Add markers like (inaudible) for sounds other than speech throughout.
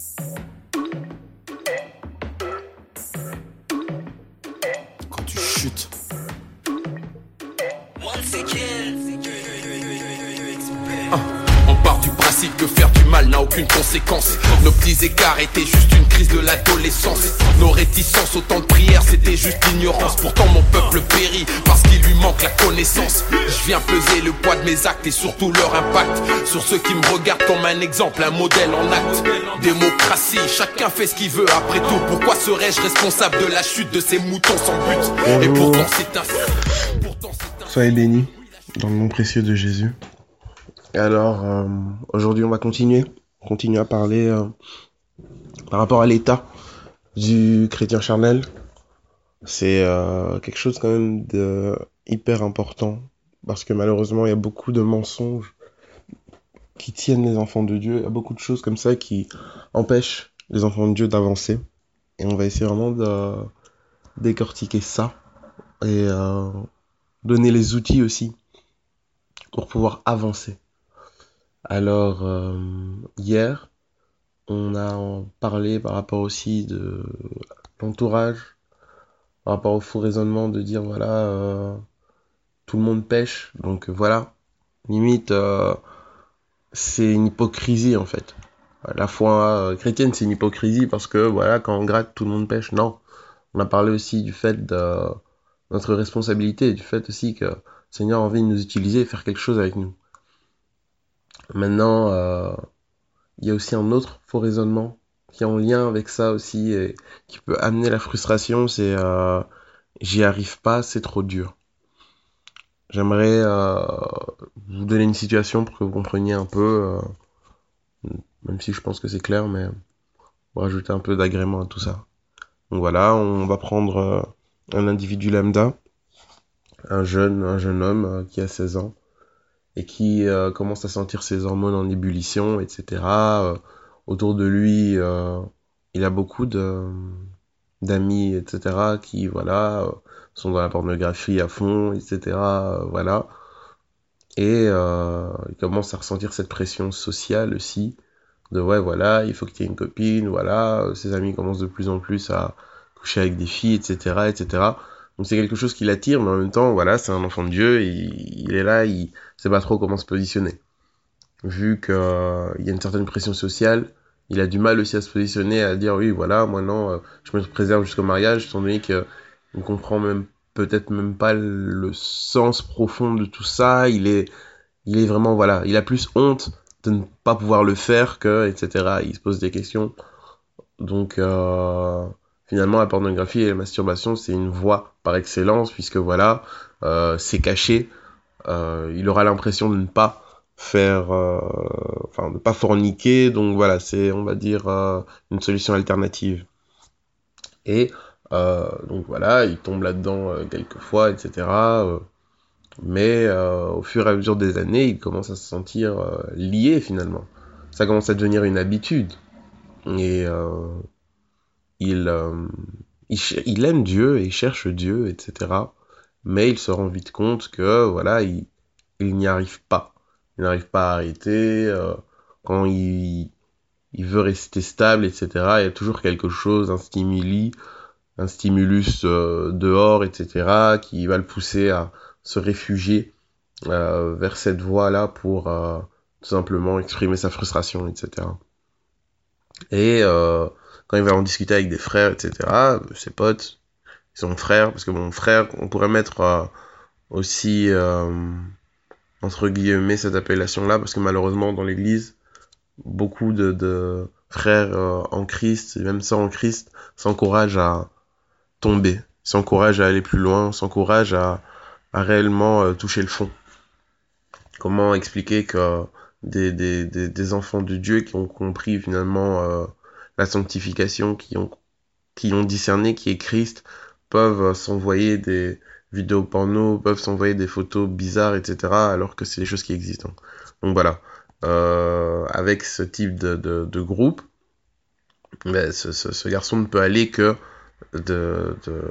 Quand aucune conséquence. Nos petits écarts étaient juste une crise de l'adolescence. Nos réticences, autant de prières, c'était juste l'ignorance. Pourtant mon peuple périt parce qu'il lui manque la connaissance. Je viens peser le poids de mes actes et surtout leur impact sur ceux qui me regardent comme un exemple, un modèle en acte. Démocratie, chacun fait ce qu'il veut après tout. Pourquoi serais-je responsable de la chute de ces moutons sans but? Et Bonjour. pourtant c'est un... Pourtant c'est un... Soyez bénis dans le nom précieux de Jésus. Et alors, euh, aujourd'hui, on va continuer? Continuer à parler euh, par rapport à l'état du chrétien charnel. C'est euh, quelque chose quand même de hyper important parce que malheureusement, il y a beaucoup de mensonges qui tiennent les enfants de Dieu. Il y a beaucoup de choses comme ça qui empêchent les enfants de Dieu d'avancer. Et on va essayer vraiment de décortiquer ça et euh, donner les outils aussi pour pouvoir avancer. Alors, euh, hier, on a parlé par rapport aussi de l'entourage, par rapport au faux raisonnement de dire, voilà, euh, tout le monde pêche, donc voilà, limite, euh, c'est une hypocrisie en fait. La foi chrétienne, c'est une hypocrisie parce que, voilà, quand on gratte, tout le monde pêche. Non. On a parlé aussi du fait de notre responsabilité, du fait aussi que le Seigneur a envie de nous utiliser et faire quelque chose avec nous. Maintenant, euh, il y a aussi un autre faux raisonnement qui est en lien avec ça aussi et qui peut amener la frustration, c'est euh, j'y arrive pas, c'est trop dur. J'aimerais euh, vous donner une situation pour que vous compreniez un peu, même si je pense que c'est clair, mais pour rajouter un peu d'agrément à tout ça. Donc voilà, on va prendre un individu lambda, un jeune, un jeune homme qui a 16 ans et qui euh, commence à sentir ses hormones en ébullition, etc. Euh, autour de lui, euh, il a beaucoup d'amis, etc. qui voilà sont dans la pornographie à fond, etc. voilà. Et il commence à ressentir cette pression sociale aussi de ouais voilà il faut que tu aies une copine voilà ses amis commencent de plus en plus à coucher avec des filles etc etc donc c'est quelque chose qui l'attire mais en même temps voilà c'est un enfant de Dieu il, il est là il sait pas trop comment se positionner. Vu que euh, y a une certaine pression sociale il a du mal aussi à se positionner à dire oui voilà moi non euh, je me préserve jusqu'au mariage étant donné que il comprend même peut-être même pas le sens profond de tout ça il est il est vraiment voilà il a plus honte de ne pas pouvoir le faire que etc il se pose des questions. Donc euh, finalement la pornographie et la masturbation c'est une voie par excellence puisque voilà euh, c'est caché euh, il aura l'impression de ne pas faire euh, enfin de pas forniquer donc voilà c'est on va dire une solution alternative et donc voilà il tombe là dedans quelques fois etc mais au fur et à mesure des années, il commence à se sentir lié finalement. Ça commence à devenir une habitude. Et il, euh, il, aime Dieu et il cherche Dieu, etc. Mais il se rend vite compte que voilà, il, il n'y arrive pas. Il n'arrive pas à arrêter. euh, quand il, il veut rester stable, etc. Il y a toujours quelque chose, un stimuli, un stimulus euh, dehors, etc. qui va le pousser à se réfugier vers cette voie-là pour tout simplement exprimer sa frustration, etc. Et quand il va en discuter avec des frères, etc., ses potes, son frère, parce que mon frère, on pourrait mettre euh, aussi, euh, entre guillemets, cette appellation-là, parce que malheureusement, dans l'Église, beaucoup de, de frères euh, en Christ, et même sans en Christ, s'encouragent à tomber, s'encouragent à aller plus loin, s'encouragent à à réellement euh, toucher le fond. Comment expliquer que des, des, des, des enfants de Dieu qui ont compris finalement euh, la sanctification, qui ont, qui ont discerné qui est Christ, peuvent s'envoyer des vidéos porno, peuvent s'envoyer des photos bizarres, etc., alors que c'est des choses qui existent. Donc voilà. Euh, avec ce type de, de, groupe, ben, ce, ce, ce garçon ne peut aller que de, de,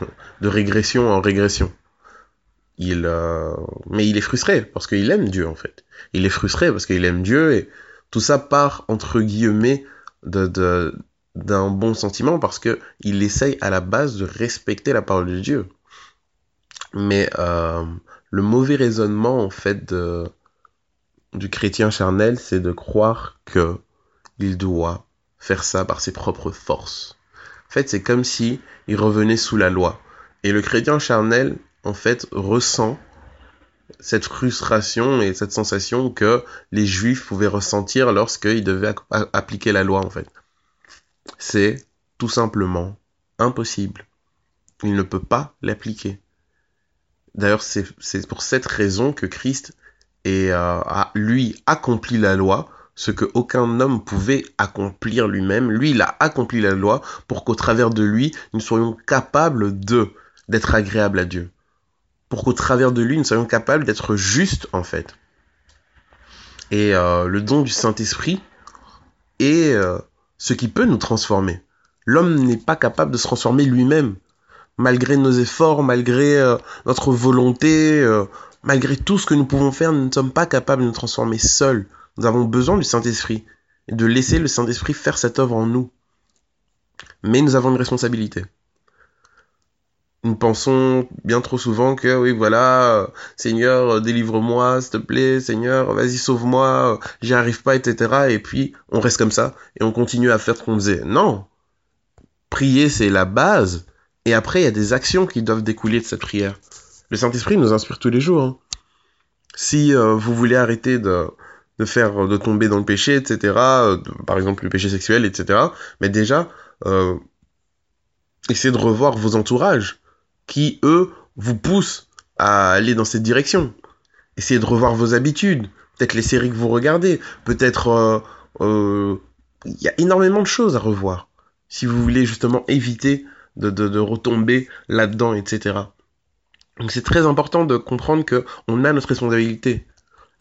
(laughs) de régression en régression il euh, mais il est frustré parce qu'il aime Dieu en fait il est frustré parce qu'il aime Dieu et tout ça part entre guillemets de, d'un bon sentiment parce que il essaye à la base de respecter la parole de Dieu. Mais euh, le mauvais raisonnement en fait de, du chrétien charnel, c'est de croire que il doit faire ça par ses propres forces. En fait, c'est comme si il revenait sous la loi. Et le chrétien charnel, en fait, ressent cette frustration et cette sensation que les juifs pouvaient ressentir lorsqu'ils devaient appliquer la loi, en fait. C'est tout simplement impossible. Il ne peut pas l'appliquer. D'ailleurs, c'est pour cette raison que Christ euh, a, lui, accompli la loi, ce que aucun homme pouvait accomplir lui-même. Lui, il a accompli la loi pour qu'au travers de lui, nous soyons capables d'être agréables à Dieu. Pour qu'au travers de lui, nous soyons capables d'être justes, en fait. Et euh, le don du Saint-Esprit est euh, ce qui peut nous transformer. L'homme n'est pas capable de se transformer lui-même malgré nos efforts, malgré euh, notre volonté, malgré tout ce que nous pouvons faire, nous ne sommes pas capables de nous transformer seuls. Nous avons besoin du Saint-Esprit et de laisser le Saint-Esprit faire cette œuvre en nous. Mais nous avons une responsabilité. Nous pensons bien trop souvent que oui voilà, euh, Seigneur, délivre-moi, s'il te plaît, Seigneur, vas-y sauve-moi, j'y arrive pas, etc. Et puis on reste comme ça et on continue à faire ce qu'on faisait. Non, prier c'est la base, et après, il y a des actions qui doivent découler de cette prière. Le Saint-Esprit nous inspire tous les jours. Hein. Si euh, vous voulez arrêter de, de faire, de tomber dans le péché, etc., euh, par exemple le péché sexuel, etc., mais déjà, euh, essayez de revoir vos entourages qui, eux, vous poussent à aller dans cette direction. Essayez de revoir vos habitudes, peut-être les séries que vous regardez, peut-être... Il y a énormément de choses à revoir. Si vous voulez justement éviter de, de, retomber là-dedans, etc. Donc c'est très important de comprendre que on a notre responsabilité.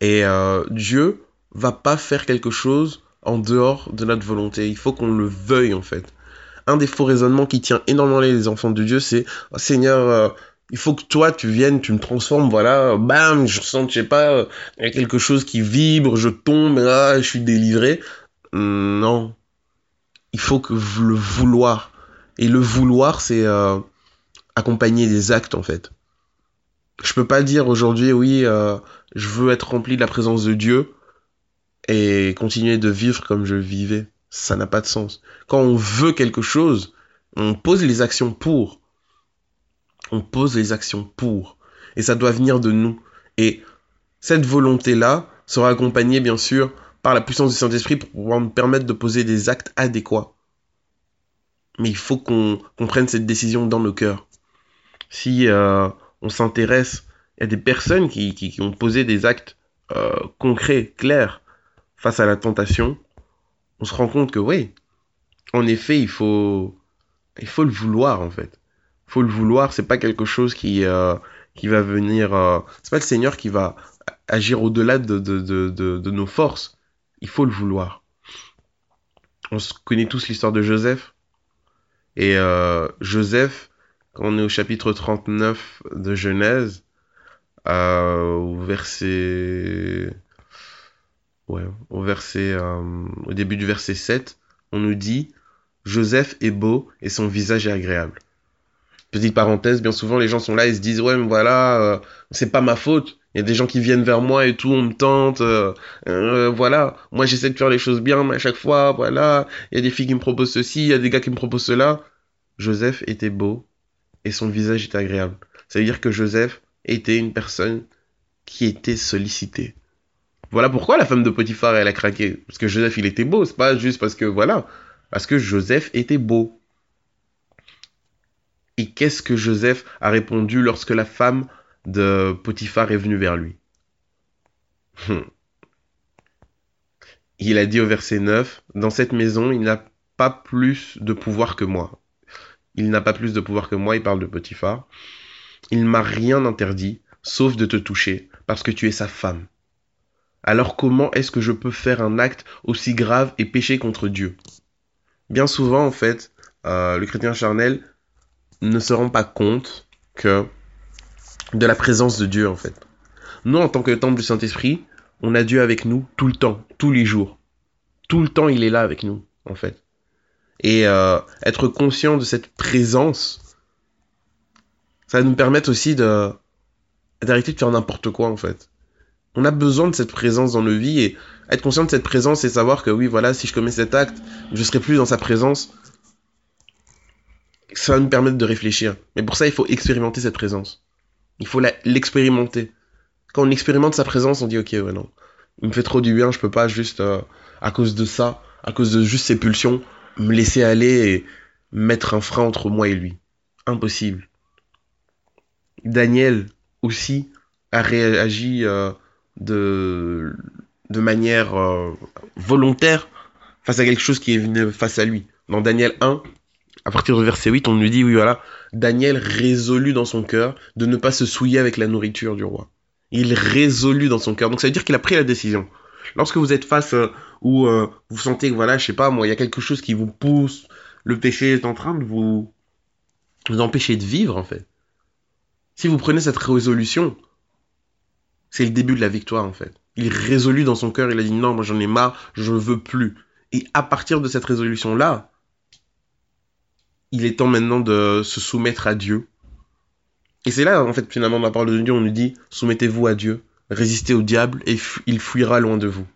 Et euh, Dieu va pas faire quelque chose en dehors de notre volonté. Il faut qu'on le veuille en fait. Un des faux raisonnements qui tient énormément les enfants de Dieu, c'est oh, Seigneur, euh, il faut que toi tu viennes, tu me transformes, voilà, bam, je sens, je sais pas, il y a quelque chose qui vibre, je tombe, là, je suis délivré. Non. Il faut que le vouloir. Et le vouloir, c'est euh, accompagner des actes, en fait. Je peux pas dire aujourd'hui, oui, euh, je veux être rempli de la présence de Dieu et continuer de vivre comme je vivais. Ça n'a pas de sens. Quand on veut quelque chose, on pose les actions pour. On pose les actions pour. Et ça doit venir de nous. Et cette volonté-là sera accompagnée, bien sûr, par la puissance du Saint-Esprit pour pouvoir nous permettre de poser des actes adéquats mais il faut qu'on prenne cette décision dans nos cœurs. Si euh, on s'intéresse, il y a des personnes qui, ont posé des actes euh, concrets, clairs, face à la tentation, on se rend compte que oui, en effet, il faut, il faut le vouloir en fait. Il faut le vouloir, c'est pas quelque chose qui, euh, qui va venir. Euh, c'est pas le Seigneur qui va agir au-delà de, de, de, de, nos forces. Il faut le vouloir. On connaît tous l'histoire de Joseph. Et euh, Joseph, quand on est au chapitre 39 de Genèse, euh, au verset... Ouais, au verset... Euh, au début du verset 7, on nous dit Joseph est beau et son visage est agréable. Petite parenthèse, bien souvent les gens sont là et se disent ouais mais voilà, euh, c'est pas ma faute. Il y a des gens qui viennent vers moi et tout, on me tente, euh, euh, voilà. Moi j'essaie de faire les choses bien, mais à chaque fois, voilà. Il y a des filles qui me proposent ceci, il y a des gars qui me proposent cela. Joseph était beau et son visage était agréable. Ça veut dire que Joseph était une personne qui était sollicitée. Voilà pourquoi la femme de Potiphar elle a craqué. Parce que Joseph il était beau, c'est pas juste parce que voilà. Parce que Joseph était beau. Et qu'est-ce que Joseph a répondu lorsque la femme de Potiphar est venue vers lui? Hmm. Il a dit au verset 9, Dans cette maison, il n'a pas plus de pouvoir que moi. Il n'a pas plus de pouvoir que moi, il parle de Potiphar. Il m'a rien interdit, sauf de te toucher, parce que tu es sa femme. Alors comment est-ce que je peux faire un acte aussi grave et pécher contre Dieu? Bien souvent, en fait, euh, le chrétien charnel ne se rend pas compte que de la présence de Dieu, en fait. Nous, en tant que temple du Saint-Esprit, on a Dieu avec nous tout le temps, tous les jours. Tout le temps, il est là avec nous. en fait. Et euh, être conscient de cette présence, ça va nous permettre aussi de d'arrêter de faire n'importe quoi en fait. On a besoin de cette présence dans nos vies et être conscient de cette présence et savoir que oui, voilà, si je commets cet acte, je serai plus dans sa présence. Ça va nous permettre de réfléchir. Mais pour ça, il faut expérimenter cette présence. Il faut l'expérimenter. Quand on expérimente sa présence, on dit ok, ouais, non, il me fait trop du bien, je peux pas juste euh, à cause de ça, à cause de juste ses pulsions, me laisser aller et mettre un frein entre moi et lui. Impossible. Daniel aussi a réagi euh, de, manière euh, volontaire face à quelque chose qui est venu face à lui. Dans Daniel 1, à partir du verset 8, on nous dit, oui voilà, Daniel résolut dans son cœur de ne pas se souiller avec la nourriture du roi. Il résolut dans son cœur. Donc ça veut dire qu'il a pris la décision. Lorsque vous êtes face euh, ou vous sentez que voilà, je sais pas moi, il y a quelque chose qui vous pousse, le péché est en train de vous vous empêcher de vivre en fait. Si vous prenez cette résolution, c'est le début de la victoire en fait. Il résolut dans son cœur, il a dit non, moi j'en ai marre, je ne veux plus. Et à partir de cette résolution-là, il est temps maintenant de se soumettre à Dieu. Et c'est là, en fait, finalement, dans la parole de Dieu, on nous dit, soumettez-vous à Dieu, résistez au diable, et il fuira loin de vous.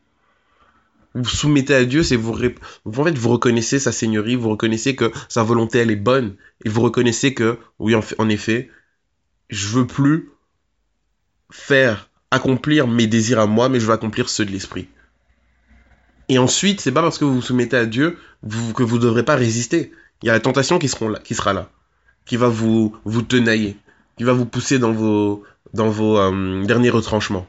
Vous soumettez à Dieu, c'est vous, en fait, vous reconnaissez sa seigneurie, vous reconnaissez que sa volonté, elle est bonne, et vous reconnaissez que, oui, en effet, je veux plus faire accomplir mes désirs à moi, mais je veux accomplir ceux de l'esprit. Et ensuite, c'est pas parce que vous vous soumettez à Dieu que vous ne devrez pas résister. Il y a la tentation qui, là, qui sera là, qui va vous, tenailler, qui va vous pousser dans vos, dans vos euh, derniers retranchements.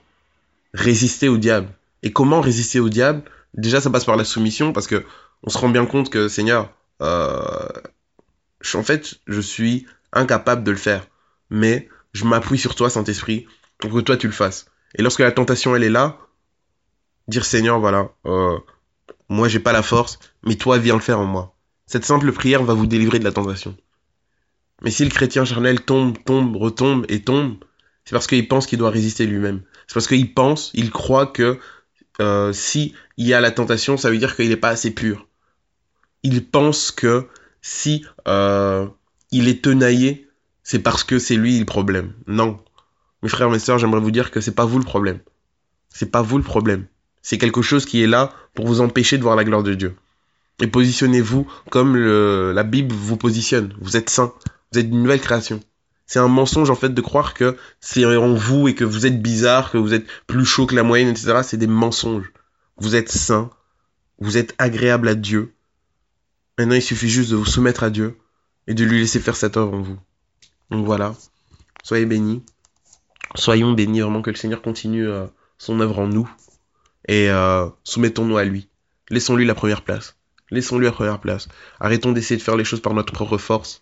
Résister au diable. Et comment résister au diable? Déjà, ça passe par la soumission, parce que on se rend bien compte que, Seigneur, euh, en fait, je suis incapable de le faire mais je m'appuie sur toi, Saint-Esprit, pour que toi tu le fasses. Et lorsque la tentation elle est là, dire Seigneur, voilà, euh, moi j'ai pas la force, mais toi viens le faire en moi. Cette simple prière va vous délivrer de la tentation. Mais si le chrétien charnel tombe, tombe, retombe et tombe, c'est parce qu'il pense qu'il doit résister lui-même. C'est parce qu'il pense, il croit que euh, si il y a la tentation, ça veut dire qu'il n'est pas assez pur. Il pense que si euh, il est tenaillé, c'est parce que c'est lui le problème. Non. Mes frères, mes sœurs, j'aimerais vous dire que c'est pas vous le problème. C'est pas vous le problème. C'est quelque chose qui est là pour vous empêcher de voir la gloire de Dieu. Et positionnez-vous comme la Bible vous positionne. Vous êtes saint. Vous êtes une nouvelle création. C'est un mensonge en fait de croire que c'est en vous et que vous êtes bizarre, que vous êtes plus chaud que la moyenne, etc. C'est des mensonges. Vous êtes saint. Vous êtes agréable à Dieu. Maintenant, il suffit juste de vous soumettre à Dieu et de lui laisser faire cette œuvre en vous. Donc voilà, soyez bénis. Soyons bénis vraiment que le Seigneur continue euh, son œuvre en nous. Et euh, soumettons-nous à lui. Laissons-lui la première place. Laissons-lui la première place. Arrêtons d'essayer de faire les choses par notre propre force.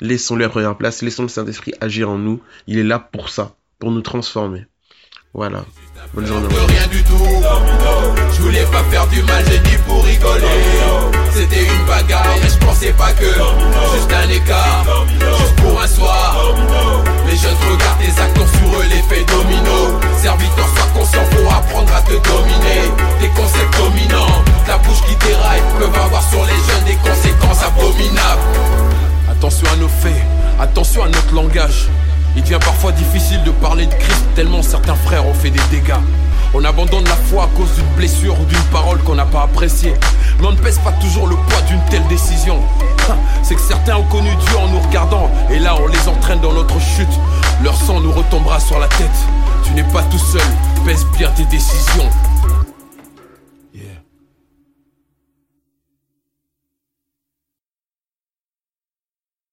Laissons-lui la première place. Laissons le Saint-Esprit agir en nous. Il est là pour ça, pour nous transformer. Voilà. Bonne journée. C'était une bagarre, je pensais pas que juste un. Les jeunes regardent tes actes sur eux l'effet domino. Serviteur, sois conscient, faut apprendre à te dominer. Tes concepts dominants, la bouche qui déraille peuvent avoir sur les jeunes des conséquences abominables. Attention à nos faits, attention à notre langage. Il devient parfois difficile de parler de Christ tellement certains frères ont fait des dégâts. On abandonne la foi à cause d'une blessure ou d'une parole qu'on n'a pas appréciée. Mais on ne pèse pas toujours le poids d'une telle décision. C'est que certains ont connu Dieu en nous regardant, et là on les entraîne dans notre chute. Leur sang nous retombera sur la tête. Tu n'es pas tout seul, pèse bien tes décisions.